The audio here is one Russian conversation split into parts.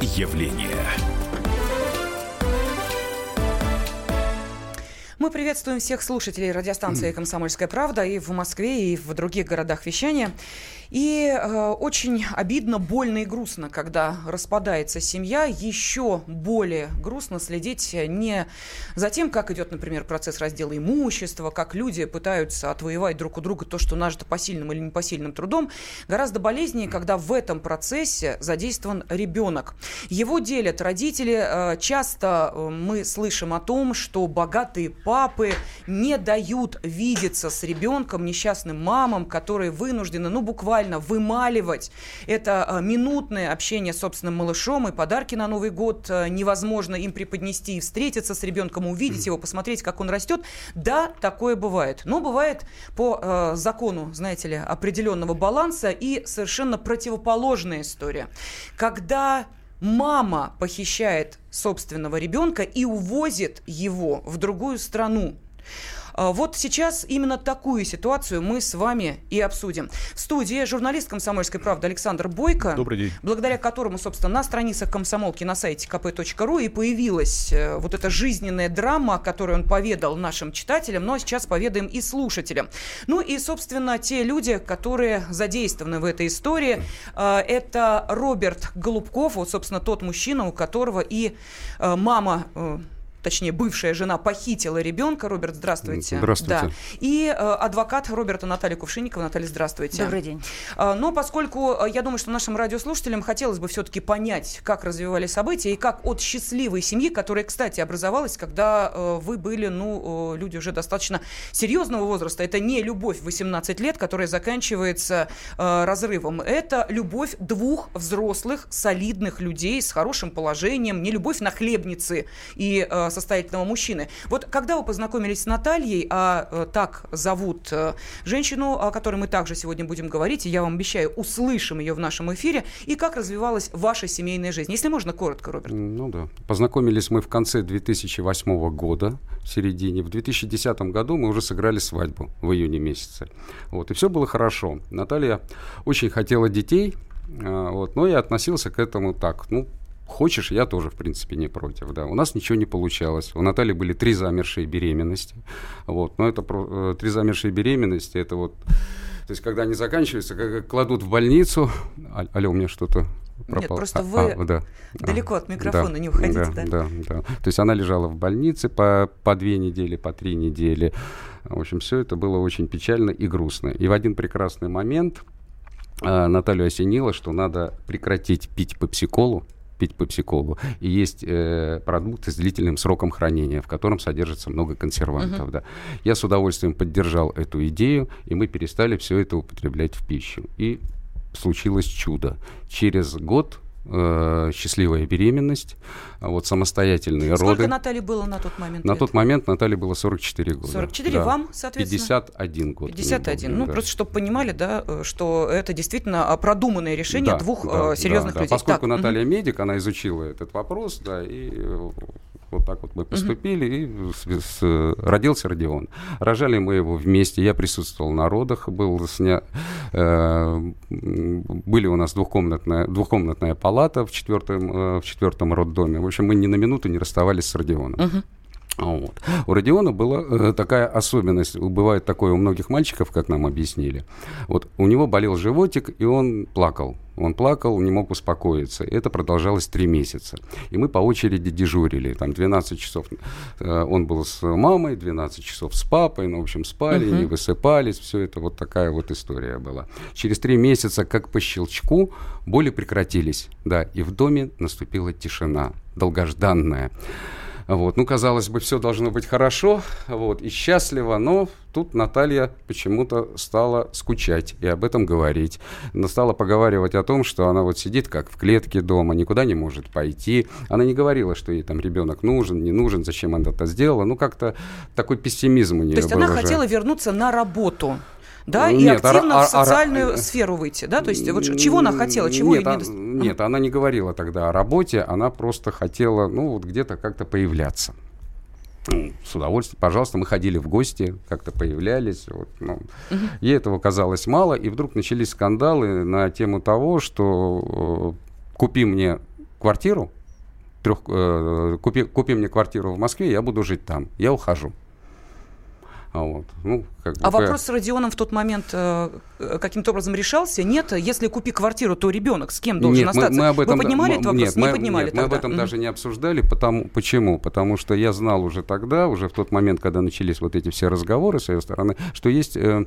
явление. Мы приветствуем всех слушателей радиостанции «Комсомольская правда» и в Москве, и в других городах вещания. И э, очень обидно, больно и грустно, когда распадается семья. Еще более грустно следить не за тем, как идет, например, процесс раздела имущества, как люди пытаются отвоевать друг у друга то, что нажито посильным или непосильным трудом. Гораздо болезнее, когда в этом процессе задействован ребенок. Его делят родители. Э, часто э, мы слышим о том, что богатые папы не дают видеться с ребенком, несчастным мамам, которые вынуждены, ну, буквально буквально вымаливать. Это а, минутное общение с собственным малышом и подарки на Новый год а, невозможно им преподнести и встретиться с ребенком, увидеть его, посмотреть, как он растет. Да, такое бывает. Но бывает по э, закону, знаете ли, определенного баланса и совершенно противоположная история. Когда мама похищает собственного ребенка и увозит его в другую страну. А, вот сейчас именно такую ситуацию мы с вами и обсудим. В студии журналист «Комсомольской правды» Александр Бойко. Добрый день. Благодаря которому, собственно, на страницах комсомолки на сайте kp.ru и появилась э, вот эта жизненная драма, которую он поведал нашим читателям, но сейчас поведаем и слушателям. Ну и, собственно, те люди, которые задействованы в этой истории, э, это Роберт Голубков, вот, собственно, тот мужчина, у которого и э, мама точнее, бывшая жена похитила ребенка. Роберт, здравствуйте. Здравствуйте. Да. И э, адвокат Роберта Наталья Кувшинникова. Наталья, здравствуйте. Добрый день. Э, но поскольку э, я думаю, что нашим радиослушателям хотелось бы все-таки понять, как развивались события и как от счастливой семьи, которая, кстати, образовалась, когда э, вы были, ну, э, люди уже достаточно серьезного возраста. Это не любовь 18 лет, которая заканчивается э, разрывом. Это любовь двух взрослых, солидных людей с хорошим положением, не любовь на хлебницы и э, состоятельного мужчины. Вот когда вы познакомились с Натальей, а э, так зовут э, женщину, о которой мы также сегодня будем говорить, и я вам обещаю, услышим ее в нашем эфире, и как развивалась ваша семейная жизнь? Если можно, коротко, Роберт. Ну да. Познакомились мы в конце 2008 года, в середине. В 2010 году мы уже сыграли свадьбу в июне месяце. Вот, и все было хорошо. Наталья очень хотела детей, э, вот, но я относился к этому так, ну, Хочешь, я тоже, в принципе, не против. Да. У нас ничего не получалось. У Натальи были три замершие беременности. Вот. Но это про, э, три замершие беременности, это вот... То есть, когда они заканчиваются, как, кладут в больницу... А, алло, у меня что-то пропало. Нет, просто а, вы а, да. далеко от микрофона, да, не уходите, да, да? Да, да. То есть она лежала в больнице по, по две недели, по три недели. В общем, все это было очень печально и грустно. И в один прекрасный момент э, Наталью осенило, что надо прекратить пить пепсиколу, пить пепсиколу. И есть э, продукты с длительным сроком хранения, в котором содержится много консервантов. Uh-huh. Да. Я с удовольствием поддержал эту идею, и мы перестали все это употреблять в пищу. И случилось чудо. Через год э, счастливая беременность, а вот самостоятельные Сколько роды. Сколько Наталье было на тот момент? На лет? тот момент Наталье было 44 года. 44, да. вам, соответственно? 51 год. 51. Ну, да. просто чтобы понимали, да, что это действительно продуманное решение да, двух да, серьезных да, людей. Да. Поскольку так. Наталья угу. медик, она изучила этот вопрос, да, и э, вот так вот мы поступили, угу. и с, с, родился Родион. Рожали мы его вместе, я присутствовал на родах, был сня... э, были у нас двухкомнатная, двухкомнатная палата в четвертом, э, в четвертом роддоме. В общем, мы ни на минуту не расставались с Родионом. Угу. Вот. У Родиона была э, такая особенность, бывает такое у многих мальчиков, как нам объяснили. Вот у него болел животик, и он плакал. Он плакал, не мог успокоиться. Это продолжалось три месяца. И мы по очереди дежурили. Там 12 часов э, он был с мамой, 12 часов с папой. Ну, в общем, спали, uh-huh. не высыпались. Все это вот такая вот история была. Через три месяца, как по щелчку, боли прекратились. Да, и в доме наступила тишина, долгожданная. Вот. Ну, казалось бы, все должно быть хорошо вот, и счастливо, но тут Наталья почему-то стала скучать и об этом говорить. Она стала поговаривать о том, что она вот сидит как в клетке дома, никуда не может пойти. Она не говорила, что ей там ребенок нужен, не нужен, зачем она это сделала. Ну, как-то такой пессимизм у нее То есть был она уже. хотела вернуться на работу? Да, Нет, и активно а, в социальную а, сферу выйти, да, то есть вот чего она хотела, чего нет, не... А, нет, она не говорила тогда о работе, она просто хотела, ну, вот где-то как-то появляться. С удовольствием, пожалуйста, мы ходили в гости, как-то появлялись. Вот, ну, угу. Ей этого казалось мало, и вдруг начались скандалы на тему того, что э, купи мне квартиру, трех, э, купи, купи мне квартиру в Москве, я буду жить там. Я ухожу. А вот. Ну, как бы, а вопрос с Родионом в тот момент э, каким-то образом решался? Нет, если купи квартиру, то ребенок с кем должен нет, остаться? Мы, мы об этом, Вы поднимали мы, этот вопрос? Нет, не мы, поднимали нет, тогда? мы об этом mm-hmm. даже не обсуждали. Потому, почему? Потому что я знал уже тогда, уже в тот момент, когда начались вот эти все разговоры с ее стороны, что есть э,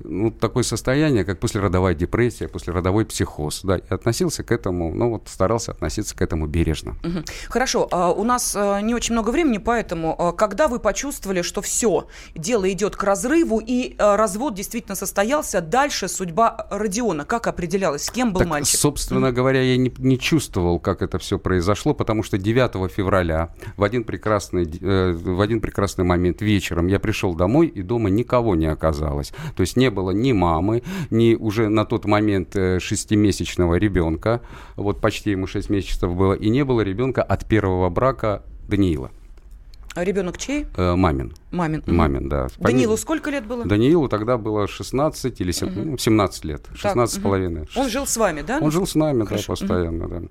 ну, такое состояние, как послеродовая депрессия, послеродовой психоз. Да, и относился к этому, ну вот старался относиться к этому бережно. Угу. Хорошо, а у нас а, не очень много времени, поэтому а, когда вы почувствовали, что все, дело идет к разрыву, и а, развод действительно состоялся, дальше судьба Родиона как определялась? С кем был так, мальчик? Собственно говоря, я не, не чувствовал, как это все произошло, потому что 9 февраля в один прекрасный, э, в один прекрасный момент вечером я пришел домой, и дома никого не оказалось. То есть не было ни мамы, ни уже на тот момент э, шестимесячного ребенка, вот почти ему 6 месяцев было, и не было ребенка от первого брака Даниила. А ребенок чей? Э, мамин. Мамин. Мамин, да. Даниилу сколько лет было? Даниилу тогда было 16 или 17, угу. 17 лет. 16 с половиной. Он жил с вами, да? Он жил с нами, Хорошо. да, постоянно, угу. да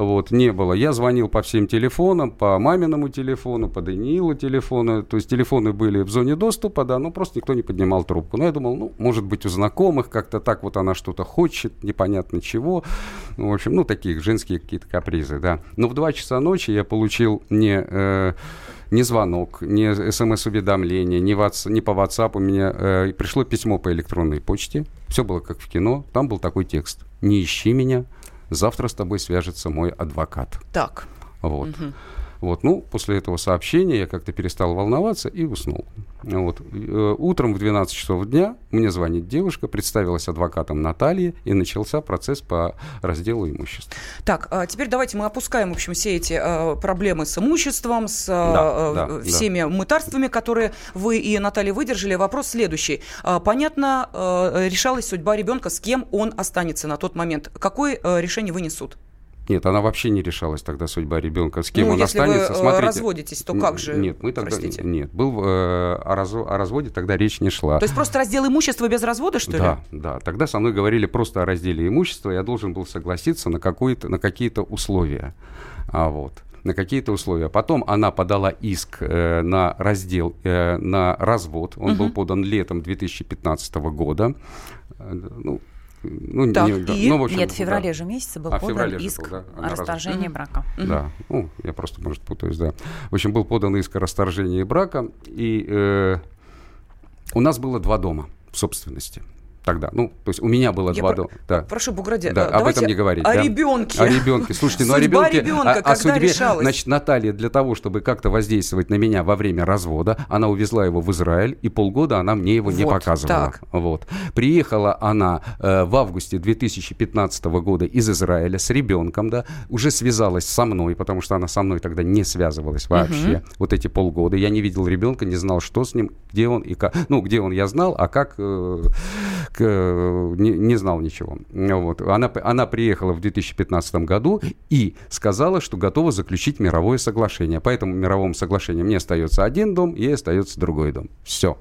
вот, не было. Я звонил по всем телефонам, по маминому телефону, по Даниилу телефону, то есть телефоны были в зоне доступа, да, но просто никто не поднимал трубку. Но я думал, ну, может быть, у знакомых как-то так вот она что-то хочет, непонятно чего. В общем, ну, такие женские какие-то капризы, да. Но в 2 часа ночи я получил не... Э, ни звонок, ни смс-уведомление, ни, ни по WhatsApp у меня э, пришло письмо по электронной почте. Все было как в кино. Там был такой текст. Не ищи меня, завтра с тобой свяжется мой адвокат. Так. Вот. Угу. Вот, ну, после этого сообщения я как-то перестал волноваться и уснул. Вот. Э, утром в 12 часов дня мне звонит девушка, представилась адвокатом Натальи, и начался процесс по разделу имущества. Так, а теперь давайте мы опускаем, в общем, все эти э, проблемы с имуществом, с да, э, да, всеми да. мытарствами, которые вы и Наталья выдержали. Вопрос следующий. А, понятно, решалась судьба ребенка, с кем он останется на тот момент. Какое решение вынесут? Нет, она вообще не решалась тогда судьба ребенка, с кем ну, он если останется. Вы э, Смотрите, разводитесь, то как же? Нет, мы тогда простите? нет, был э, о, раз, о разводе тогда речь не шла. То есть просто раздел имущества без развода, что да, ли? Да, да. Тогда со мной говорили просто о разделе имущества, я должен был согласиться на какую-то, на какие-то условия, а вот на какие-то условия. Потом она подала иск э, на раздел, э, на развод. Он угу. был подан летом 2015 года. Э, ну, ну, так, не, и... ну, в общем, Нет, в феврале да. же месяце был а, подан иск был, да? о расторжении раз... брака. Да, ну, я просто, может, путаюсь, да. В общем, был подан иск о расторжении брака, и э, у нас было два дома в собственности тогда. Ну, то есть у меня было Я два про... дома. Да. Прошу, Буграде, да, об этом не говорить. О да. ребенке. О ребенке. Слушайте, ну о ребенке, ребенка, о, о судьбе. Решалась? Значит, Наталья для того, чтобы как-то воздействовать на меня во время развода, она увезла его в Израиль, и полгода она мне его вот, не показывала. Так. Вот. Приехала она э, в августе 2015 года из Израиля с ребенком, да, уже связалась со мной, потому что она со мной тогда не связывалась вообще. Угу. Вот эти полгода. Я не видел ребенка, не знал, что с ним, где он и как. Ну, где он, я знал, а как Э, не, не знал ничего. Вот. Она, она приехала в 2015 году и сказала, что готова заключить мировое соглашение. По этому мировому соглашению мне остается один дом, ей остается другой дом. Все.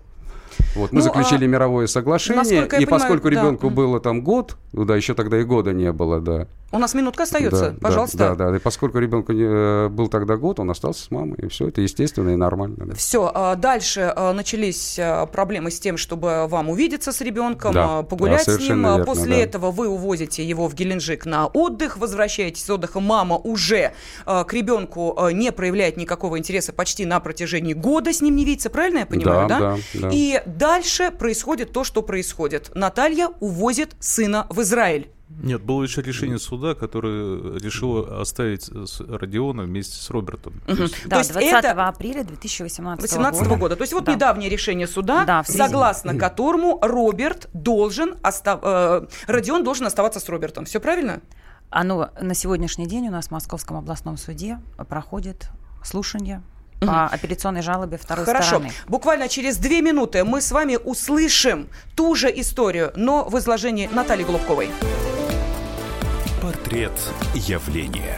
Вот, мы ну, заключили а, мировое соглашение, и понимаю, поскольку да. ребенку было там год, ну да, еще тогда и года не было, да. У нас минутка остается, да, пожалуйста. Да, да, да. И поскольку ребенку э, был тогда год, он остался с мамой, и все это естественно и нормально. Да. Все, а дальше а, начались а, проблемы с тем, чтобы вам увидеться с ребенком, да, погулять да, с ним. Верно, После да. этого вы увозите его в Геленджик на отдых, возвращаетесь с отдыха. Мама уже к ребенку не проявляет никакого интереса почти на протяжении года с ним не видится, правильно я понимаю, да? да? да, да. И дальше происходит то, что происходит. Наталья увозит сына в Израиль. Нет, было еще решение суда, которое решило оставить Родиона вместе с Робертом. Угу. То есть, да, то есть 20 это... апреля 2018 18 года. года. То есть вот да. недавнее решение суда, да, согласно которому Роберт должен остав... э, Родион должен оставаться с Робертом. Все правильно? Оно на сегодняшний день у нас в Московском областном суде проходит слушание по апелляционной жалобе второй Хорошо. стороны. Буквально через две минуты мы с вами услышим ту же историю, но в изложении Натальи Голубковой. Портрет явления.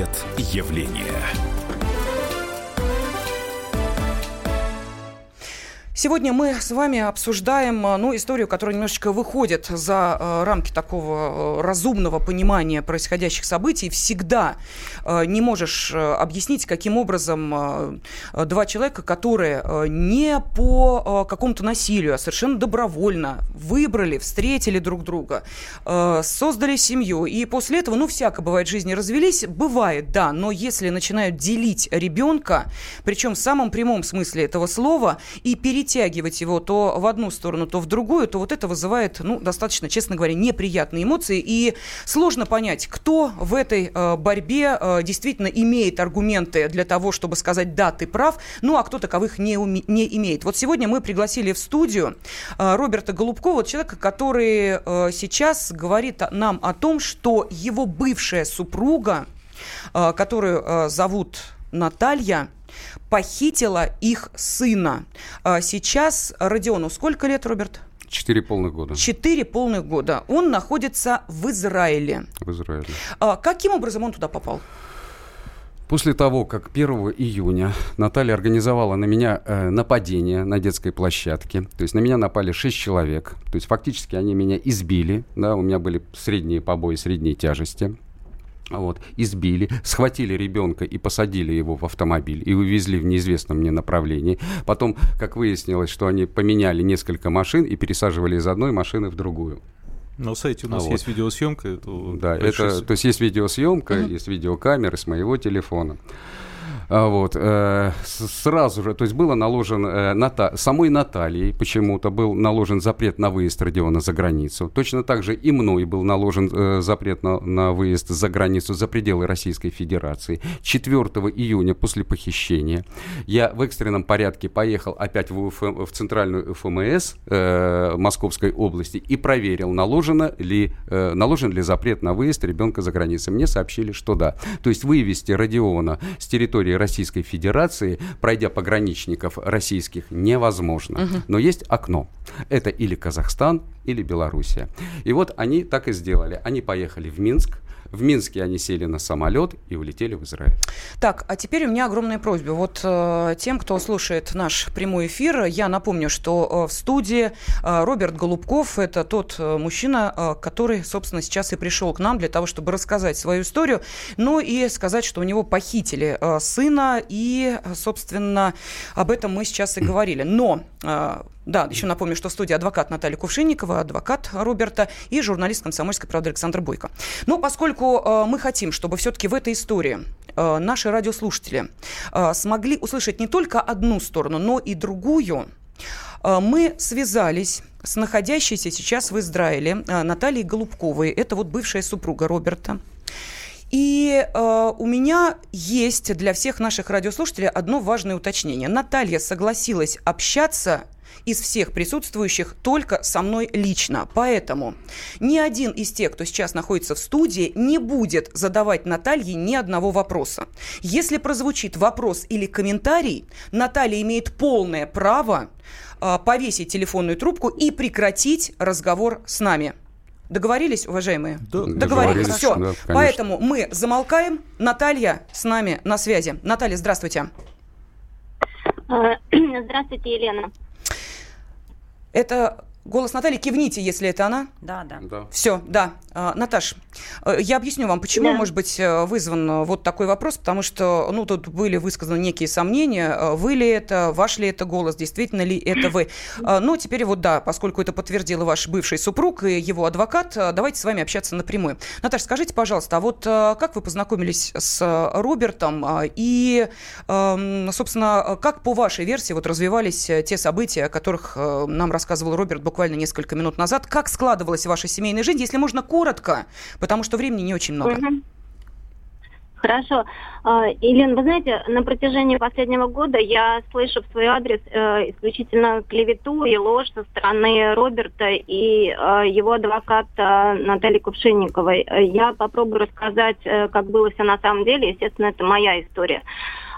Портрет явления. Сегодня мы с вами обсуждаем э, ну, историю, которая немножечко выходит за э, рамки такого э, разумного понимания происходящих событий. Всегда э, не можешь объяснить, каким образом два человека, которые не по какому-то насилию, а совершенно добровольно выбрали, встретили друг друга, создали семью, и после этого, ну, всяко бывает в жизни, развелись. Бывает, да, но если начинают делить ребенка, причем в самом прямом смысле этого слова, и перейти перетягивать его то в одну сторону, то в другую, то вот это вызывает, ну, достаточно, честно говоря, неприятные эмоции. И сложно понять, кто в этой э, борьбе э, действительно имеет аргументы для того, чтобы сказать «да, ты прав», ну, а кто таковых не, уме- не имеет. Вот сегодня мы пригласили в студию э, Роберта Голубкова, человека, который сейчас говорит нам о том, что его бывшая супруга, которую зовут Наталья, похитила их сына. А сейчас Родиону сколько лет, Роберт? Четыре полных года. Четыре полных года. Он находится в Израиле. В Израиле. А каким образом он туда попал? После того, как 1 июня Наталья организовала на меня э, нападение на детской площадке, то есть на меня напали 6 человек, то есть фактически они меня избили, да, у меня были средние побои средней тяжести, вот, избили, схватили ребенка и посадили его в автомобиль и увезли в неизвестном мне направлении. Потом, как выяснилось, что они поменяли несколько машин и пересаживали из одной машины в другую. На сайте у нас а есть вот. видеосъемка. Это да, это, то есть есть видеосъемка, uh-huh. есть видеокамеры с моего телефона. А, вот, э, сразу же, то есть было наложен, э, самой Натальей почему-то был наложен запрет на выезд Родиона за границу. Точно так же и мной был наложен э, запрет на, на выезд за границу, за пределы Российской Федерации. 4 июня после похищения я в экстренном порядке поехал опять в, УФМ, в центральную ФМС э, Московской области и проверил, наложено ли, э, наложен ли запрет на выезд ребенка за границу. Мне сообщили, что да. То есть вывести Родиона с территории Российской Федерации, пройдя пограничников российских, невозможно. Угу. Но есть окно. Это или Казахстан, или Белоруссия. И вот они так и сделали. Они поехали в Минск, в Минске они сели на самолет и улетели в Израиль. Так, а теперь у меня огромная просьба. Вот э, тем, кто слушает наш прямой эфир, я напомню, что э, в студии э, Роберт Голубков – это тот э, мужчина, э, который, собственно, сейчас и пришел к нам для того, чтобы рассказать свою историю, ну и сказать, что у него похитили э, сына, и, собственно, об этом мы сейчас и говорили. Но э, да, еще напомню, что в студии адвокат Наталья Кувшинникова, адвокат Роберта и журналист «Комсомольской правды» Александр Бойко. Но поскольку э, мы хотим, чтобы все-таки в этой истории э, наши радиослушатели э, смогли услышать не только одну сторону, но и другую, э, мы связались с находящейся сейчас в Израиле э, Натальей Голубковой. Это вот бывшая супруга Роберта. И э, у меня есть для всех наших радиослушателей одно важное уточнение. Наталья согласилась общаться из всех присутствующих только со мной лично. Поэтому ни один из тех, кто сейчас находится в студии, не будет задавать Наталье ни одного вопроса. Если прозвучит вопрос или комментарий, Наталья имеет полное право э, повесить телефонную трубку и прекратить разговор с нами. Договорились, уважаемые? Да. Договорились. Договорились. Все. Да, Поэтому мы замолкаем. Наталья с нами на связи. Наталья, здравствуйте. А, здравствуйте, Елена. Это голос Натальи. Кивните, если это она. Да, да. да. Все, да. А, Наташ, э, я объясню вам, почему, да. может быть, э, вызван э, вот такой вопрос, потому что, ну, тут были высказаны некие сомнения, вы ли это, ваш ли это голос, действительно ли это вы. Ну, теперь вот да, поскольку это подтвердил ваш бывший супруг и его адвокат, давайте с вами общаться напрямую. Наташа, скажите, пожалуйста, а вот как вы познакомились с Робертом и, эм, собственно, как по вашей версии вот развивались те события, о которых нам рассказывал Роберт буквально буквально несколько минут назад. Как складывалась ваша семейная жизнь, если можно коротко, потому что времени не очень много. Хорошо. А, Елена, вы знаете, на протяжении последнего года я слышу в свой адрес э, исключительно клевету и ложь со стороны Роберта и э, его адвоката Натальи Кувшинниковой. Я попробую рассказать, э, как было все на самом деле. Естественно, это моя история.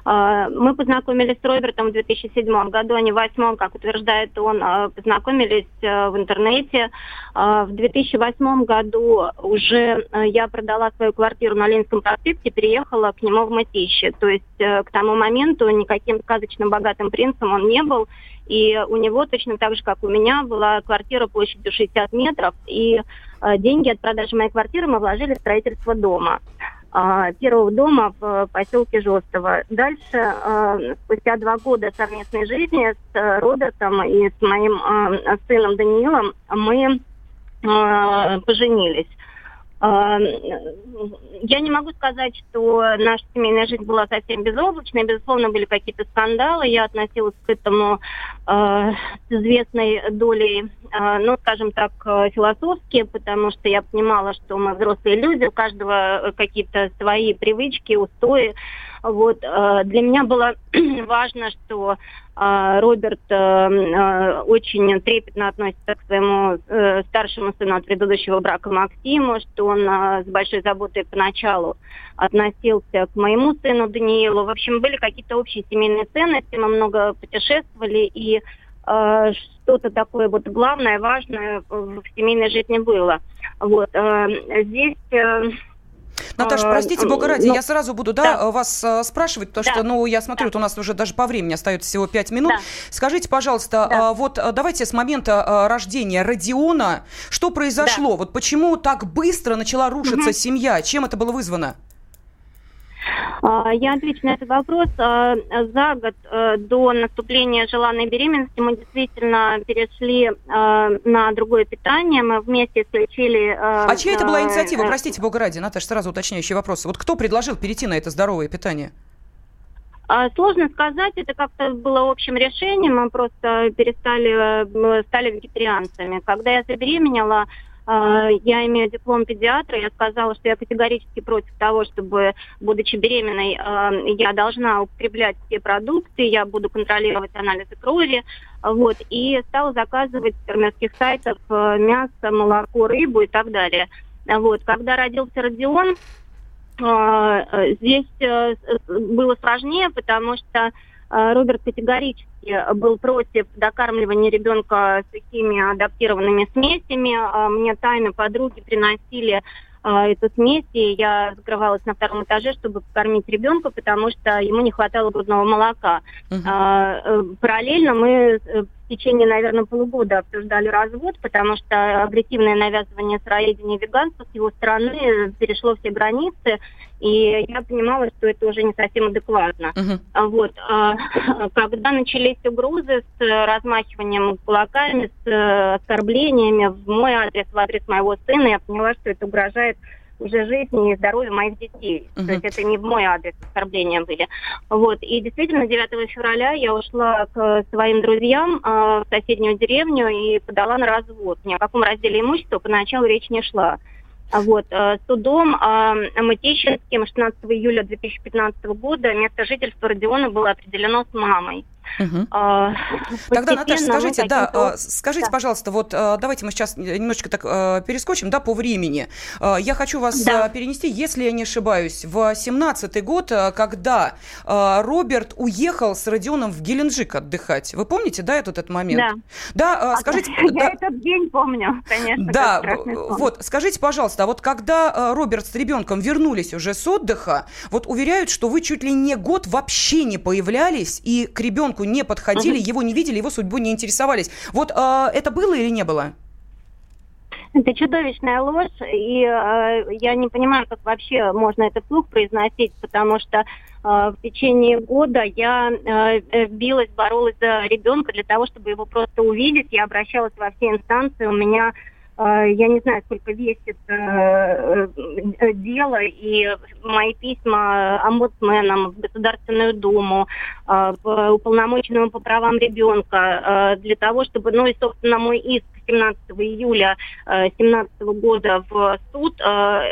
А, мы познакомились с Робертом в 2007 году, а не в 2008, как утверждает он. А, познакомились э, в интернете. А, в 2008 году уже э, я продала свою квартиру на Ленинском проспекте, переехала к нему в Мытище. То есть э, к тому моменту никаким сказочным богатым принцем он не был. И у него точно так же, как у меня, была квартира площадью 60 метров. И деньги от продажи моей квартиры мы вложили в строительство дома. А, первого дома в поселке Жестово. Дальше, а, спустя два года совместной жизни с э, Робертом и с моим а, сыном Даниилом, мы поженились. Я не могу сказать, что наша семейная жизнь была совсем безоблачной. Безусловно, были какие-то скандалы. Я относилась к этому э, с известной долей, э, ну, скажем так, философски, потому что я понимала, что мы взрослые люди, у каждого какие-то свои привычки, устои. Вот, э, для меня было важно, что э, Роберт э, очень трепетно относится к своему старшему сыну от предыдущего брака Максиму, что он с большой заботой поначалу относился к моему сыну Даниилу. В общем, были какие-то общие семейные ценности, мы много путешествовали, и что-то такое вот главное, важное в семейной жизни было. Вот. Здесь Наташа, простите, бога ради, ну, я сразу буду да, да. вас э, спрашивать, потому да. что, ну, я смотрю, да. вот у нас уже даже по времени остается всего 5 минут. Да. Скажите, пожалуйста, да. А, вот э, давайте с момента а, рождения Родиона, что произошло? Да. Вот почему так быстро начала рушиться угу. семья? Чем это было вызвано? А, я отвечу на этот вопрос. А, за год э, до наступления желанной беременности мы действительно перешли э, на другое питание. Мы вместе исключили... Э, а чья это была инициатива? Простите, бога ради, Наташа, сразу уточняющий вопрос. Вот кто предложил перейти на это здоровое питание? А, сложно сказать, это как-то было общим решением, мы просто перестали, стали вегетарианцами. Когда я забеременела, я имею диплом педиатра, я сказала, что я категорически против того, чтобы, будучи беременной, а, я должна употреблять все продукты, я буду контролировать анализы крови, вот, и стала заказывать с фермерских сайтов а, мясо, молоко, рыбу и так далее. Вот, когда родился Родион, здесь э, было сложнее, потому что Роберт категорически был против докармливания ребенка сухими адаптированными смесями. А, мне тайно подруги приносили а, эту смесь, и я закрывалась на втором этаже, чтобы покормить ребенка, потому что ему не хватало грудного молока. Uh-huh. Параллельно мы э, течение, наверное, полугода обсуждали развод, потому что агрессивное навязывание сыроедения веганства с его стороны перешло все границы, и я понимала, что это уже не совсем адекватно. Uh-huh. Вот. А, когда начались угрозы с размахиванием кулаками, с э, оскорблениями в мой адрес, в адрес моего сына, я поняла, что это угрожает уже жизни и здоровью моих детей. Uh-huh. То есть это не в мой адрес оскорбления были. Вот. И действительно, 9 февраля я ушла к своим друзьям э, в соседнюю деревню и подала на развод. Ни о каком разделе имущества поначалу речь не шла. Вот, э, судом э, Мытищинским 16 июля 2015 года место жительства Родиона было определено с мамой. Угу. А, Тогда, Наташа, скажите, да, а, скажите, да. пожалуйста, вот а, давайте мы сейчас немножечко так а, перескочим, да, по времени. Я хочу вас да. перенести, если я не ошибаюсь, в 17 год, когда Роберт уехал с Родионом в Геленджик отдыхать. Вы помните, да, этот, этот момент? Да. Да, скажите... Я да, этот день помню, конечно. Да, вот, скажите, пожалуйста, вот когда Роберт с ребенком вернулись уже с отдыха, вот уверяют, что вы чуть ли не год вообще не появлялись, и к ребенку ребенку не подходили, угу. его не видели, его судьбой не интересовались. Вот э, это было или не было? Это чудовищная ложь, и э, я не понимаю, как вообще можно это вслух произносить, потому что э, в течение года я э, билась, боролась за ребенка для того, чтобы его просто увидеть. Я обращалась во все инстанции, у меня я не знаю, сколько весит э, э, дело, и мои письма омбудсменам, в Государственную Думу, э, уполномоченному по правам ребенка, для того, чтобы, ну и, собственно, мой иск 17 июля 2017 года в суд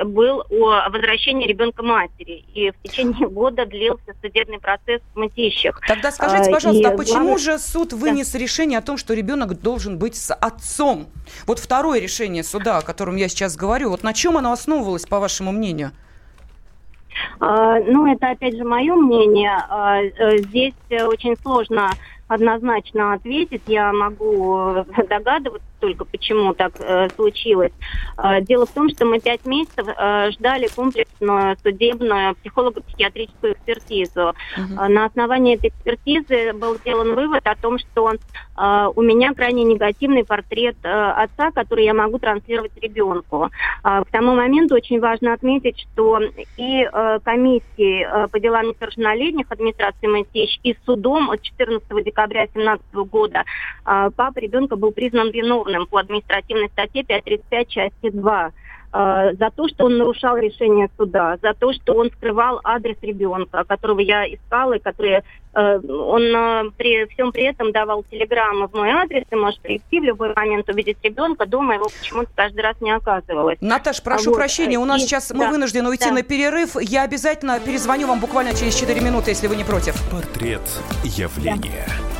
был о возвращении ребенка матери. И в течение года длился судебный процесс в Мытищах. Тогда скажите, пожалуйста, и а почему главное... же суд вынес да. решение о том, что ребенок должен быть с отцом? Вот второе решение суда, о котором я сейчас говорю, вот на чем оно основывалось, по вашему мнению? А, ну, это опять же мое мнение. А, э, здесь очень сложно однозначно ответить. Я могу э, догадываться только, почему так э, случилось. Э, дело в том, что мы пять месяцев э, ждали комплексную судебную психолого-психиатрическую экспертизу. Uh-huh. на основании этой экспертизы был сделан вывод о том, что э, у меня крайне негативный портрет э, отца, который я могу транслировать ребенку. Э, к тому моменту очень важно отметить, что и э, комиссии э, по делам несовершеннолетних администрации Мытищ, и судом от 14 декабря 2017 года э, папа ребенка был признан виновным уголовным по административной статье 535 части 2 э, за то, что он нарушал решение суда, за то, что он скрывал адрес ребенка, которого я искала, и который э, он э, при всем при этом давал телеграммы в мой адрес, и может прийти в любой момент увидеть ребенка, дома его почему-то каждый раз не оказывалось. Наташ, прошу вот. прощения, у нас и, сейчас да, мы вынуждены уйти да. на перерыв. Я обязательно перезвоню вам буквально через 4 минуты, если вы не против. Портрет явления. Да.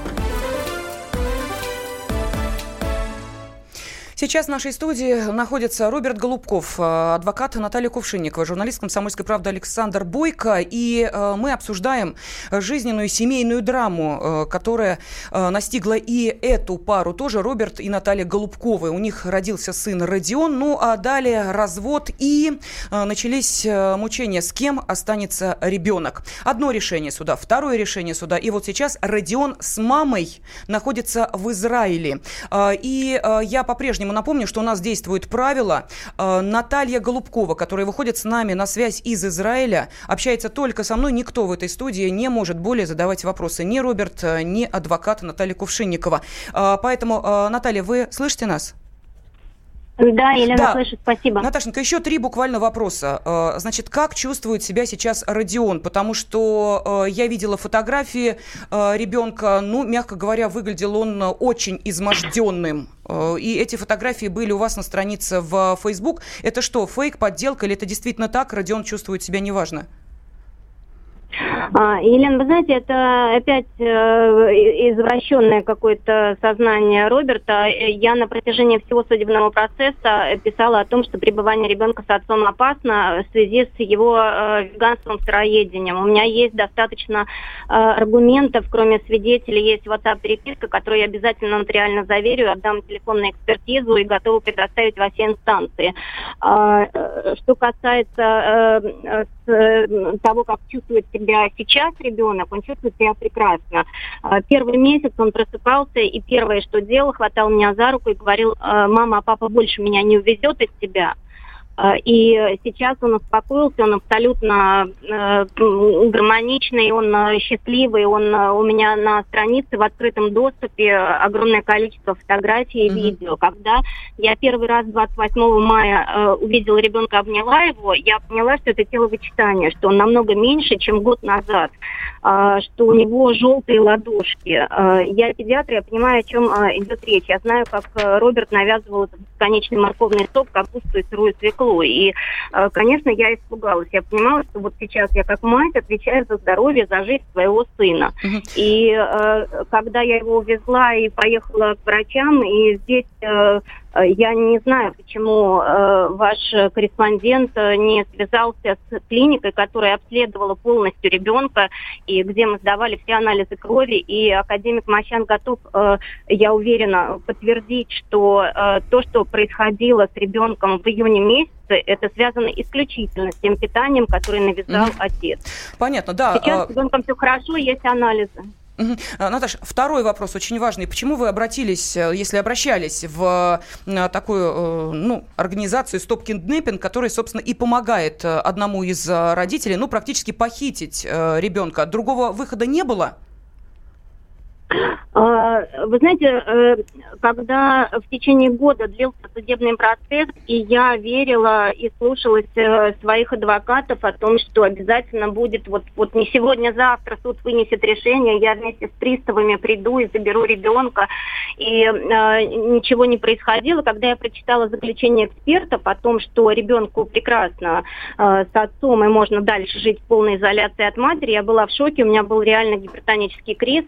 Сейчас в нашей студии находится Роберт Голубков, э, адвокат Наталья Кувшинникова, журналист «Комсомольской правды» Александр Бойко. И э, мы обсуждаем жизненную семейную драму, э, которая настигла и эту пару тоже, Роберт и Наталья Голубковы. У них родился сын Родион, ну а далее развод и начались мучения, с кем останется ребенок. Одно решение суда, второе решение суда. И вот сейчас Родион с мамой находится в Израиле. И я по-прежнему по напомню, что у нас действует правило. Э, Наталья Голубкова, которая выходит с нами на связь из Израиля, общается только со мной. Никто в этой студии не может более задавать вопросы. Ни Роберт, э, ни адвокат Наталья Кувшинникова. Э, поэтому, Наталья, вы слышите нас? Да, Елена да. слышит, спасибо. Наташенька, еще три буквально вопроса. Э, значит, как чувствует себя сейчас Родион? Потому что э, я видела фотографии э, ребенка, ну, мягко говоря, выглядел он очень изможденным. И эти фотографии были у вас на странице в Facebook. Это что, фейк, подделка или это действительно так? Родион чувствует себя неважно? А, Елена, вы знаете, это опять э, извращенное какое-то сознание Роберта. Я на протяжении всего судебного процесса писала о том, что пребывание ребенка с отцом опасно в связи с его э, веганством, сыроедением. У меня есть достаточно э, аргументов, кроме свидетелей, есть WhatsApp-переписка, которую я обязательно нотариально заверю, отдам телефон на экспертизу и готова предоставить во все инстанции. А, что касается того, как чувствует себя сейчас ребенок, он чувствует себя прекрасно. А, первый месяц он просыпался, и первое, что делал, хватал меня за руку и говорил, «А, мама, а папа больше меня не увезет из тебя. А, и сейчас он успокоился, он абсолютно э, гармоничный, он э, счастливый, он э, у меня на странице в открытом доступе огромное количество фотографий и mm-hmm. видео. Когда я первый раз 28 мая э, увидела ребенка, обняла его, я поняла, что это теловычитание, что он намного меньше, чем год назад, э, что у него желтые ладошки. Э, я педиатр, я понимаю, о чем э, идет речь. Я знаю, как Роберт навязывал этот бесконечный морковный сок, капусту и сырую свеклу свеклу. И, э, конечно, я испугалась. Я понимала, что вот сейчас я как мать отвечаю за здоровье, за жизнь своего сына. И э, когда я его увезла и поехала к врачам, и здесь Э, я не знаю, почему э, ваш корреспондент э, не связался с клиникой, которая обследовала полностью ребенка, и где мы сдавали все анализы крови, и академик Мощан готов, э, я уверена, подтвердить, что э, то, что происходило с ребенком в июне месяце, это связано исключительно с тем питанием, которое навязал mm-hmm. отец. Понятно, да. Сейчас с ребенком все хорошо, есть анализы. Угу. Наташа, второй вопрос очень важный. Почему вы обратились, э, если обращались в э, такую ну, организацию Stop Kidnapping, которая, собственно, и помогает одному из родителей, ну, практически похитить ребенка? Другого выхода не было? А, вы знаете, э, когда в течение года длился судебный процесс, и я верила и слушалась э, своих адвокатов о том, что обязательно будет, вот, вот не сегодня, а завтра суд вынесет решение, я вместе с приставами приду и заберу ребенка, и э, ничего не происходило. Когда я прочитала заключение экспертов о том, что ребенку прекрасно э, с отцом и можно дальше жить в полной изоляции от матери, я была в шоке, у меня был реально гипертонический криз,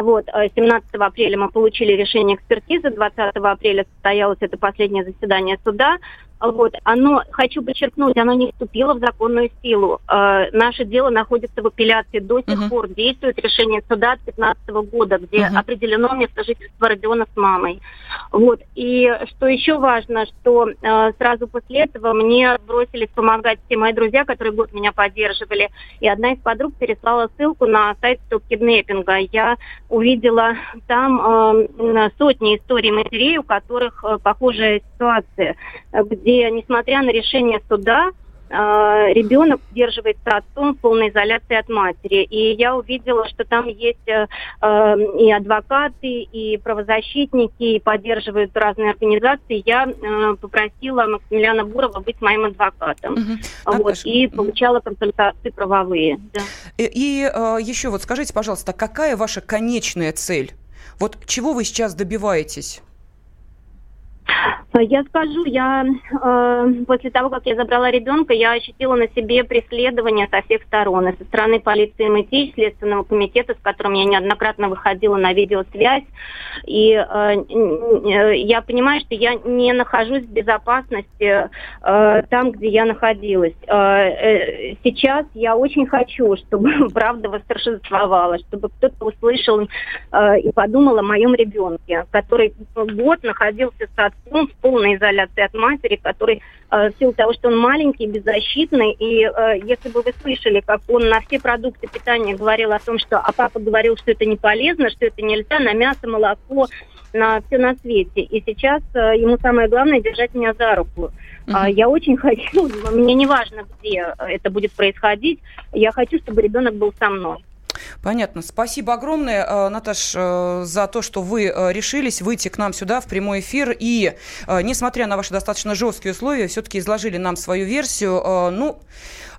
вот, 17 э, апреля мы получили решение экспертизы, 20 апреля состоялось это последнее заседание суда. Вот, оно, хочу подчеркнуть, оно не вступило в законную силу. Э, наше дело находится в апелляции. До сих uh-huh. пор действует решение суда от 2015 года, где uh-huh. определено место жительства Родиона с мамой. Вот. И что еще важно, что э, сразу после этого мне бросились помогать все мои друзья, которые год меня поддерживали. И одна из подруг переслала ссылку на сайт стоп-киднеппинга. Я увидела там э, сотни историй матерей, у которых э, похожая ситуация, где где, несмотря на решение суда, а, ребенок удерживается отцом в полной изоляции от матери. И я увидела, что там есть э, э, и адвокаты, и правозащитники, и поддерживают разные организации. Я э, попросила Максимилиана Бурова быть моим адвокатом. Угу. Вот, и получала консультации правовые. Да. И, и еще вот скажите, пожалуйста, какая ваша конечная цель? Вот чего вы сейчас добиваетесь? Я скажу, я э, после того, как я забрала ребенка, я ощутила на себе преследование со всех сторон. И со стороны полиции МТИ, Следственного комитета, с которым я неоднократно выходила на видеосвязь. И э, э, я понимаю, что я не нахожусь в безопасности э, там, где я находилась. Э, э, сейчас я очень хочу, чтобы правда восторжествовала, чтобы кто-то услышал э, и подумал о моем ребенке, который год находился с отцом в полной изоляции от матери, который э, в силу того, что он маленький, беззащитный, и э, если бы вы слышали, как он на все продукты питания говорил о том, что, а папа говорил, что это не полезно, что это нельзя, на мясо, молоко, на все на свете. И сейчас э, ему самое главное держать меня за руку. Uh-huh. Я очень хочу, мне не важно, где это будет происходить, я хочу, чтобы ребенок был со мной. Понятно. Спасибо огромное, э, Наташ, э, за то, что вы э, решились выйти к нам сюда в прямой эфир. И, несмотря на ваши достаточно жесткие условия, все-таки изложили нам свою версию. Ну,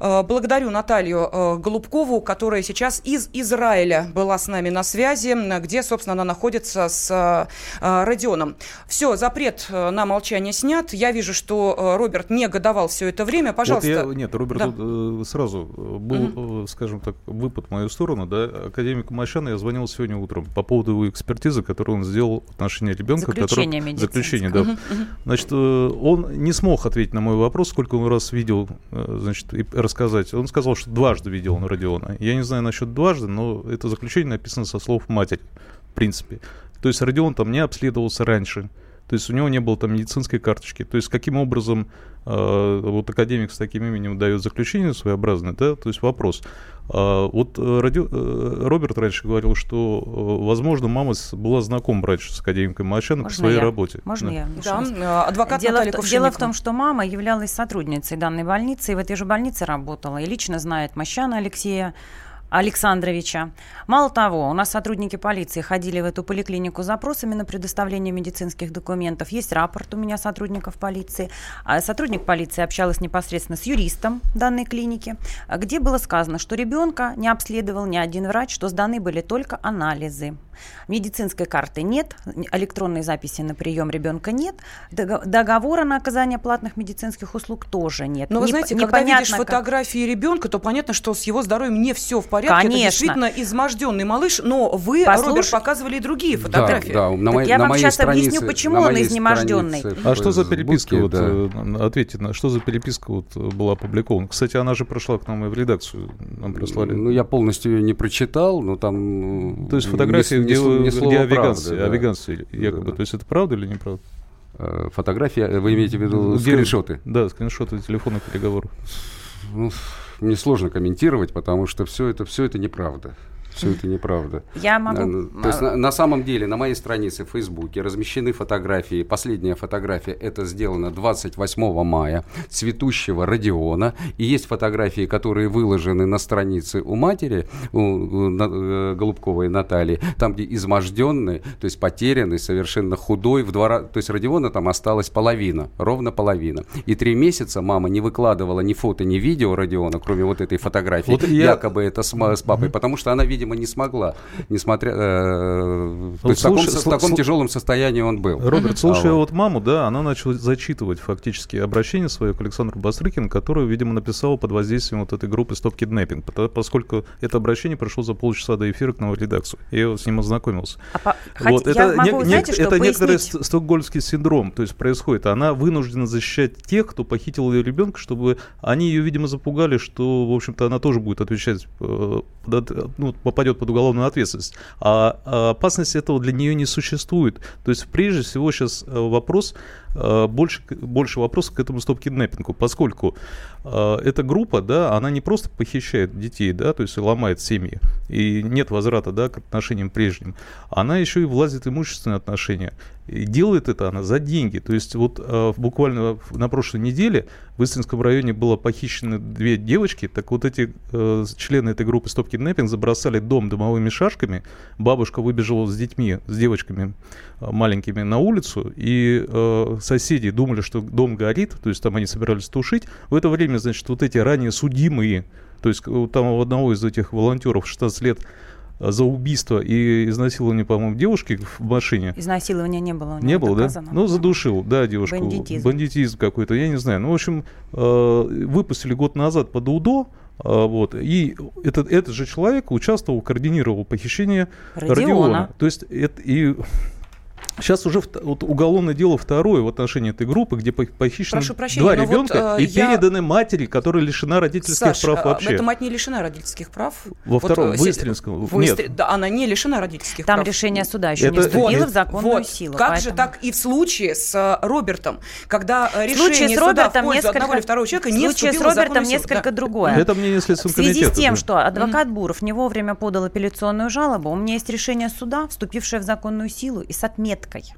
благодарю Наталью Голубкову, которая сейчас из Израиля была с нами на связи, где, собственно, она находится с Родионом. Все, запрет на молчание снят. Я вижу, что Роберт не годовал все это время. Пожалуйста. Вот я, нет, Роберт да. сразу был, mm-hmm. скажем так, выпад в мою сторону да, академику Мащану я звонил сегодня утром по поводу его экспертизы, которую он сделал в отношении ребенка. Заключение который... Заключение, да. Угу, Значит, э, он не смог ответить на мой вопрос, сколько он раз видел, э, значит, и рассказать. Он сказал, что дважды видел он Родиона. Я не знаю насчет дважды, но это заключение написано со слов матери, в принципе. То есть Родион там не обследовался раньше. То есть у него не было там медицинской карточки. То есть каким образом э, вот академик с таким именем дает заключение своеобразное, да? То есть вопрос. Э, вот э, ради, э, Роберт раньше говорил, что, э, возможно, мама была знакома раньше с академиком Мачаном по своей я? работе. Можно да. я? Да, адвокат дело, Наталья в, дело в том, что мама являлась сотрудницей данной больницы, и в этой же больнице работала, и лично знает Мощана Алексея Александровича. Мало того, у нас сотрудники полиции ходили в эту поликлинику с запросами на предоставление медицинских документов. Есть рапорт у меня сотрудников полиции. А сотрудник полиции общалась непосредственно с юристом данной клиники, где было сказано, что ребенка не обследовал ни один врач, что сданы были только анализы. Медицинской карты нет, электронной записи на прием ребенка нет, договора на оказание платных медицинских услуг тоже нет. Но вы знаете, когда видишь как... фотографии ребенка, то понятно, что с его здоровьем не все в порядке. Конечно. Это действительно изможденный малыш, но вы, Послуш... Роберт, показывали и другие фотографии. Да, да. На моей, я на вам сейчас странице, объясню, почему он изнеможденный. А что за переписка? вот, да. Э, ответьте, на что за переписка вот была опубликована? Кстати, она же прошла к нам и в редакцию. Нам прислали. Ну, я полностью ее не прочитал, но там... То есть фотографии, где, ни, ни где о веганстве, да. о веганстве якобы. Да. То есть это правда или неправда? Э, фотография, вы имеете в виду где, скриншоты? Да, скриншоты телефонных переговоров. Ну, мне сложно комментировать, потому что все это, все это неправда. Все это неправда. Я могу... То есть на, на самом деле на моей странице в Фейсбуке размещены фотографии. Последняя фотография это сделано 28 мая цветущего Родиона. И есть фотографии, которые выложены на странице у матери, у, у, у Голубковой Натальи, там, где изможденный, то есть потерянный, совершенно худой. В два раза, то есть Родиона там осталась половина, ровно половина. И три месяца мама не выкладывала ни фото, ни видео Родиона, кроме вот этой фотографии. Вот я... Якобы это с, с папой, потому что она, видимо, не смогла, несмотря... Э, вот то есть слушай, в таком, в таком тяжелом состоянии он был. Роберт, слушая а, вот. вот маму, да, она начала зачитывать фактически обращение свое к Александру Бастрыкину, которое, видимо, написал под воздействием вот этой группы Стоп Киднеппинг, поскольку это обращение прошло за полчаса до эфира к новой редакцию. Я с ним ознакомился. А по... вот, Хоть это могу, не, знаете, не, это некоторый стокгольмский синдром, то есть происходит. Она вынуждена защищать тех, кто похитил ее ребенка, чтобы они ее, видимо, запугали, что, в общем-то, она тоже будет отвечать, э, ну, попадет под уголовную ответственность. А, а опасность этого для нее не существует. То есть, прежде всего, сейчас э, вопрос больше, больше вопросов к этому стоп-киднеппингу, поскольку э, эта группа, да, она не просто похищает детей, да, то есть ломает семьи, и нет возврата, да, к отношениям прежним, она еще и влазит в имущественные отношения. И делает это она за деньги. То есть вот э, буквально на прошлой неделе в Истринском районе было похищены две девочки, так вот эти э, члены этой группы Стоп Киднеппинг забросали дом дымовыми шашками, бабушка выбежала с детьми, с девочками э, маленькими на улицу, и э, соседи думали, что дом горит, то есть там они собирались тушить. В это время, значит, вот эти ранее судимые, то есть там у одного из этих волонтеров 16 лет э, за убийство и изнасилование, по-моему, девушки в машине. Изнасилования не было. не было, доказано. да? Ну, задушил, да, девушку. Бандитизм. Бандитизм какой-то, я не знаю. Ну, в общем, э, выпустили год назад под УДО, э, вот. И этот, этот же человек участвовал, координировал похищение Родиона. Родиона. То есть это, и Сейчас уже вот, уголовное дело второе в отношении этой группы, где похищены прощения, два ребенка вот, э, и я... переданы матери, которая лишена родительских Саш, прав а, вообще. эта мать не лишена родительских прав? Во вот, втором, э, в Истринском. В Истри... Да, она не лишена родительских Там прав. Там решение суда еще это... не вступило вот, в законную вот. силу. Как поэтому... же так и в случае с э, Робертом, когда решение с суда в пользу несколько... одного или второго человека не вступило в с Робертом несколько да. другое. Это мнение Следственного комитета. В связи с тем, да. что адвокат. Буров не вовремя подал апелляционную жалобу, у меня есть решение суда, вступившее в законную силу и с отметкой редкой.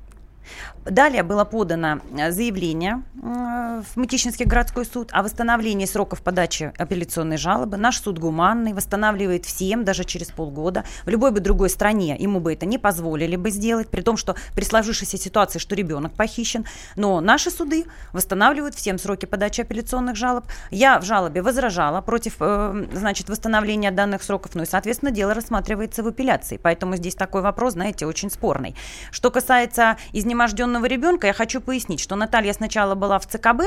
Далее было подано э, заявление э, в Мытищинский городской суд о восстановлении сроков подачи апелляционной жалобы. Наш суд гуманный, восстанавливает всем, даже через полгода. В любой бы другой стране ему бы это не позволили бы сделать, при том, что при сложившейся ситуации, что ребенок похищен. Но наши суды восстанавливают всем сроки подачи апелляционных жалоб. Я в жалобе возражала против э, значит, восстановления данных сроков, ну и, соответственно, дело рассматривается в апелляции. Поэтому здесь такой вопрос, знаете, очень спорный. Что касается изнеможденного новорожденного ребенка, я хочу пояснить, что Наталья сначала была в ЦКБ,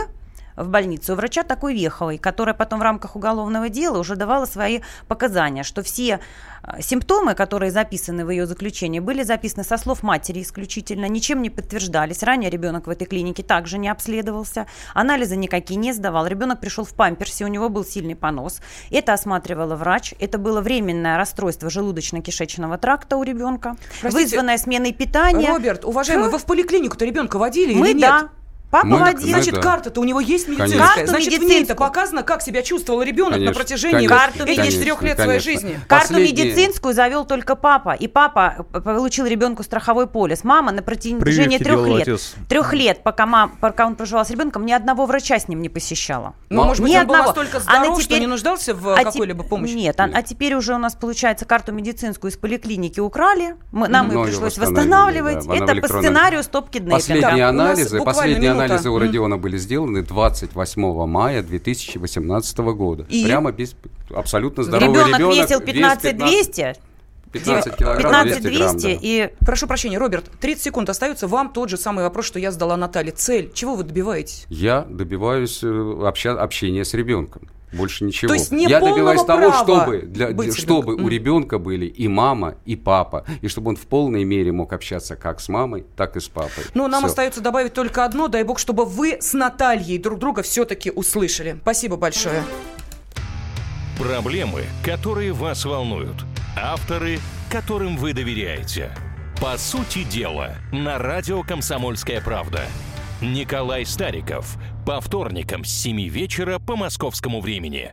в больницу у врача такой Веховой, которая потом в рамках уголовного дела уже давала свои показания, что все а, симптомы, которые записаны в ее заключении, были записаны со слов матери исключительно, ничем не подтверждались. Ранее ребенок в этой клинике также не обследовался, анализы никакие не сдавал. Ребенок пришел в памперсе, у него был сильный понос. Это осматривала врач. Это было временное расстройство желудочно-кишечного тракта у ребенка, Простите, вызванное сменой питания. Роберт, уважаемый, Что? вы в поликлинику-то ребенка водили Мы, или нет? да. Папа мы, водил. Значит, да. карта-то у него есть медицинская. Карту Значит, медицинскую. в ней-то показано, как себя чувствовал ребенок конечно, на протяжении карту этих четырех лет конечно. своей жизни. Карту Последние... медицинскую завел только папа. И папа получил ребенку страховой полис. Мама на протяжении трех лет. Отец. Трех лет, пока, мам, пока он проживал с ребенком, ни одного врача с ним не посещала. Ну, может быть, ни он одного. был настолько здоров, Она теперь... что не нуждался в а какой-либо помощи? Нет, а, а теперь уже у нас, получается, карту медицинскую из поликлиники украли. Мы, нам ее пришлось восстанавливать. Да, Это по сценарию стоп-киднеппинга. Последние анализы, последние анализы у Родиона были сделаны 28 мая 2018 года. И? Прямо без абсолютно здоровый ребенок. Ребенок весил 15 200. 15 килограмм, 15 200, 200 да. и... Прошу прощения, Роберт, 30 секунд остается. Вам тот же самый вопрос, что я задала Наталье. Цель. Чего вы добиваетесь? Я добиваюсь э, обща- общения с ребенком. Больше ничего. То есть не Я добиваюсь того, чтобы, для, чтобы у ребенка были и мама, и папа, и чтобы он в полной мере мог общаться как с мамой, так и с папой. Ну, нам Все. остается добавить только одно. Дай бог, чтобы вы с Натальей друг друга все-таки услышали. Спасибо большое. Проблемы, которые вас волнуют. Авторы, которым вы доверяете. По сути дела, на радио «Комсомольская правда». Николай Стариков – по вторникам с 7 вечера по московскому времени.